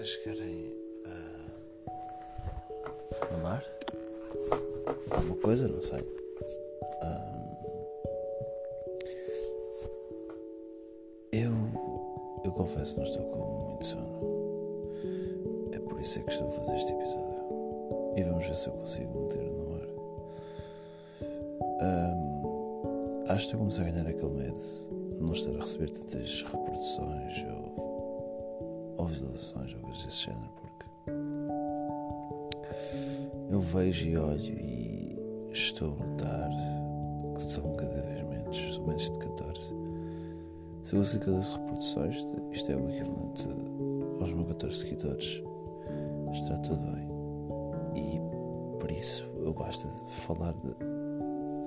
vocês querem uh? Alguma coisa? Não sei. Uh, eu, eu confesso que não estou com muito sono. É por isso é que estou a fazer este episódio. E vamos ver se eu consigo meter no ar. Um, acho que a começar a ganhar aquele medo de não estar a receber tantas reproduções ou visualizações ou coisas desse género, porque eu vejo e olho e estou a notar que são cada vez menos, são menos de 14. Se eu consigo 14 reproduções, isto é o equivalente aos meus 14 seguidores, está tudo bem. E por isso eu basta falar de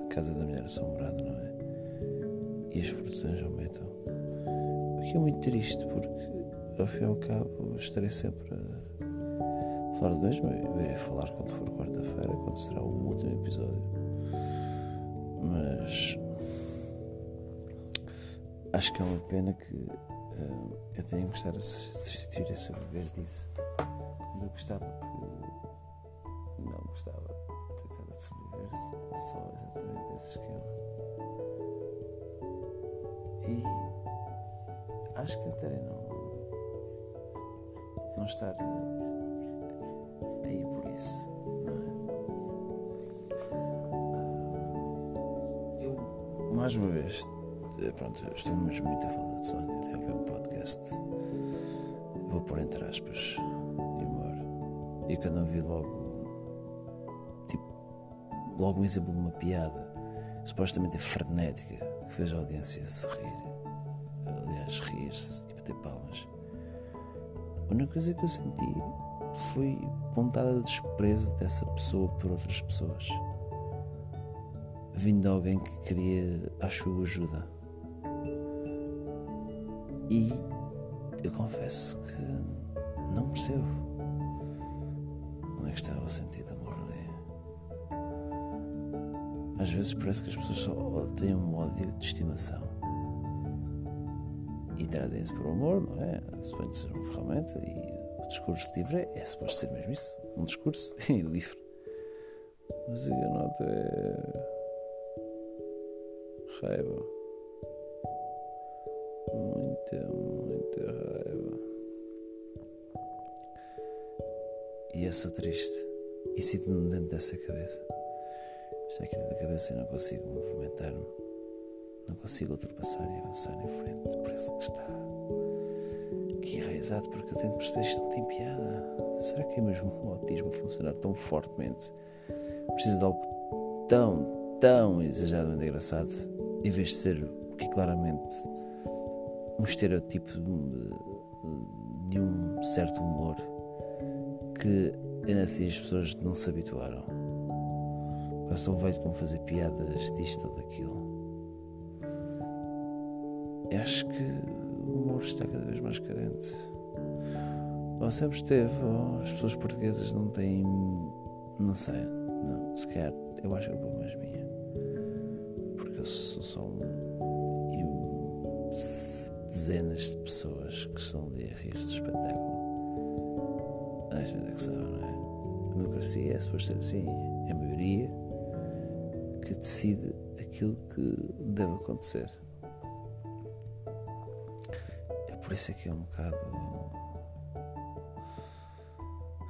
Casa da Mulher Assombrada, não é? E as produções aumentam. O que é muito triste porque ao fim e ao cabo estarei sempre a falar de mesmo. Eu irei falar quando for quarta-feira, quando será o último episódio. Mas acho que é uma pena que uh, eu tenha gostado de substituir a sobreviver disso. Eu gostava que não gostava de tentar sobreviver só exatamente desse esquema. E acho que tentarei não não estar aí por isso, é? Eu, mais uma vez, eh, pronto, estou mesmo muito a falta de sono de ouvir um podcast. Vou pôr entre aspas de humor. E quando ouvi logo, tipo, logo um exemplo de uma piada, supostamente frenética, que fez a audiência se rir, aliás, rir-se e bater palmas a única coisa que eu senti foi pontada de desprezo dessa pessoa por outras pessoas. Vindo de alguém que queria a sua ajuda. E eu confesso que não percebo onde é que está o sentido do amor ali. Às vezes parece que as pessoas só têm um ódio de estimação e trazem-se por amor, não é? Suponho que seja uma ferramenta e o discurso livre é, é suposto ser mesmo isso, um discurso livre. Mas a nota é raiva. Muita, muita raiva. E eu sou triste. E sinto-me dentro dessa cabeça. Está aqui dentro da cabeça e não consigo movimentar-me. Não consigo ultrapassar e avançar em frente. Parece que está aqui enraizado porque eu tento perceber isto não tem piada. Será que é mesmo o autismo funcionar tão fortemente? Precisa de algo tão, tão exageradamente engraçado em vez de ser o que é claramente um estereotipo de, de um certo humor que ainda assim as pessoas não se habituaram. Quase tão velho como fazer piadas disto ou daquilo. Acho que o humor está cada vez mais carente. Ou sempre esteve, ou as pessoas portuguesas não têm. Não sei, não, se eu acho que é uma mais minha. Porque eu sou só um. E dezenas de pessoas que estão ali a rir do espetáculo. Às vezes é que sabem, não é? A democracia é suposto ser assim. É a maioria que decide aquilo que deve acontecer. Por isso é que é um bocado.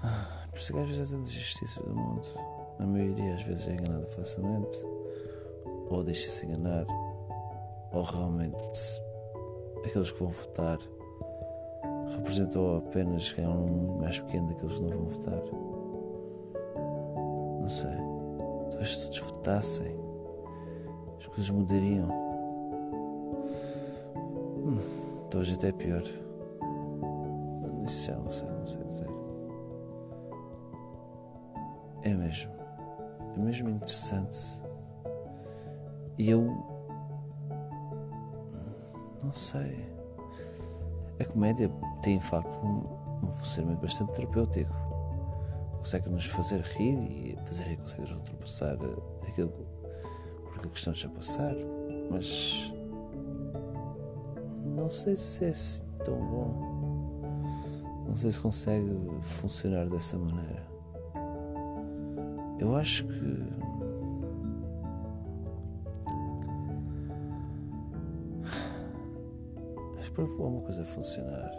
Ah, por isso é que às vezes há tantas injustiças do mundo. A maioria às vezes é enganada facilmente, ou deixa-se enganar, ou realmente aqueles que vão votar representam apenas quem é um mais pequeno daqueles que não vão votar. Não sei. Talvez todos votassem, as coisas mudariam. Talvez até pior. Isso já não sei, não sei dizer. É mesmo. É mesmo interessante. E eu. Não sei. A comédia tem, de facto, um, um funcionamento bastante terapêutico. Consegue-nos fazer rir e fazer rir consegue-nos ultrapassar aquilo por que estamos a passar. Mas não sei se é assim tão bom. Não sei se consegue funcionar dessa maneira. Eu acho que. Mas para uma coisa funcionar,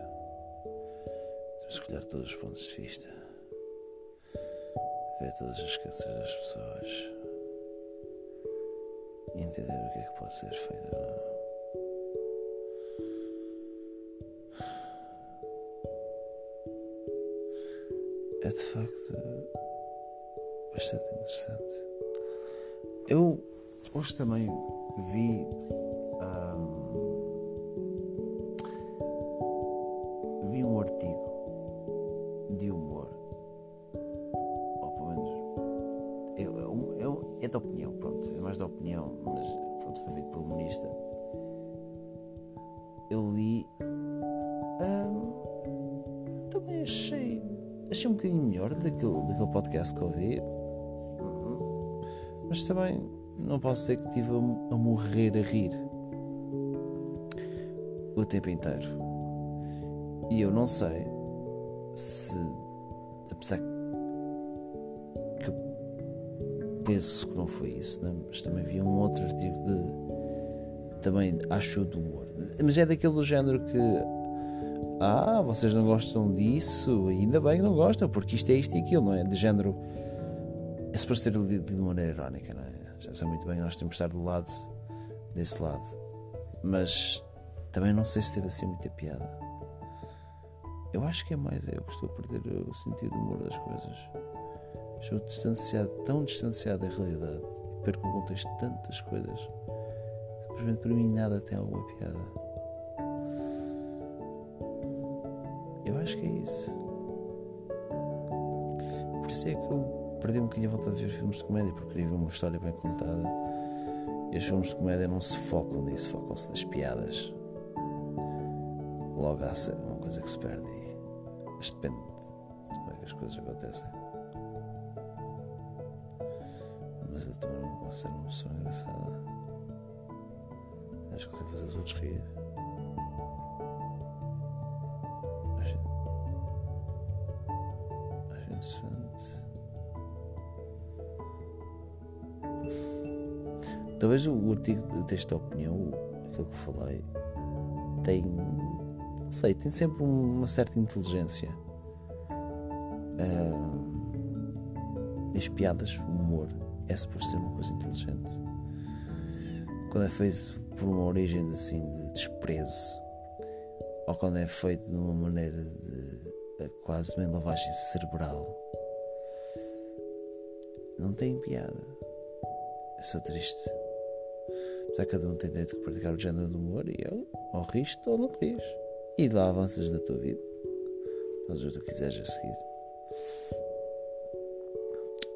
temos que olhar todos os pontos de vista, ver todas as crenças das pessoas e entender o que é que pode ser feito ou não. É de facto bastante interessante. Eu hoje também vi. Um, vi um artigo de humor, ou pelo menos é, é, é, é da opinião, pronto, é mais da opinião, mas pronto, foi feito por um. Eu li. Um, também achei achei um bocadinho melhor daquele, daquele podcast que ouvi. Mas também não posso dizer que estive a, a morrer a rir o tempo inteiro. E eu não sei se, apesar que eu penso que não foi isso, né? mas também vi um outro artigo de também acho do humor. Mas é daquele do género que ah, vocês não gostam disso? Ainda bem que não gostam, porque isto é isto e aquilo, não é? De género. É suposto ser lido de maneira irónica, não é? Já sei muito bem, nós temos de estar do lado desse lado. Mas também não sei se teve assim muita piada. Eu acho que é mais eu estou a perder o sentido do humor das coisas. Estou distanciado, tão distanciado da realidade perco o contexto de tantas coisas. Simplesmente para mim nada tem alguma piada. Eu acho que é isso. Por isso é que eu perdi um bocadinho a vontade de ver filmes de comédia, porque queria ver uma história bem contada. E os filmes de comédia não se focam nisso, focam-se nas piadas. Logo há uma coisa que se perde e isto depende de como é que as coisas acontecem. Mas eu também não posso ser uma pessoa engraçada. Acho que consigo fazer os outros rir. Interessante. Talvez o artigo desta opinião, aquilo que falei, tem. Não sei, tem sempre uma certa inteligência. Uh, as piadas, o humor, é suposto ser uma coisa inteligente. Quando é feito por uma origem assim de desprezo, ou quando é feito de uma maneira de quase uma lavagem cerebral. Não tem piada. É só triste. Já cada um tem direito de praticar o género do humor e eu, ou riste ou não rires. E lá avanças da tua vida. Fazes o que tu quiseres a seguir.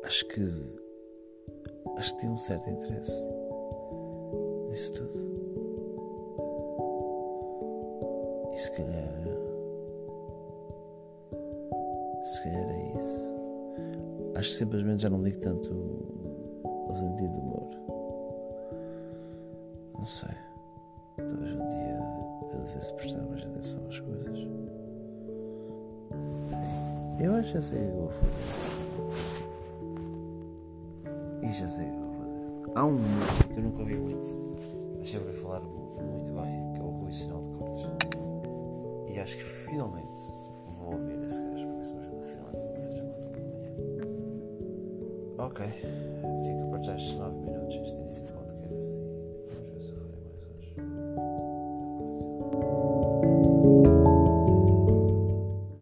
Acho que. Acho que tem um certo interesse nisso tudo. Acho que simplesmente já não ligo tanto ao sentido do humor. Não sei. Talvez um dia eu devesse prestar mais atenção às coisas. Eu acho que já sei o que vou fazer. E já sei o que vou fazer. Há um humor que eu nunca ouvi muito, mas sempre falar muito bem, que é o Rui Sinal de Cortes. E acho que finalmente vou ouvir esse gajo Ok, fica para já estes 9 minutos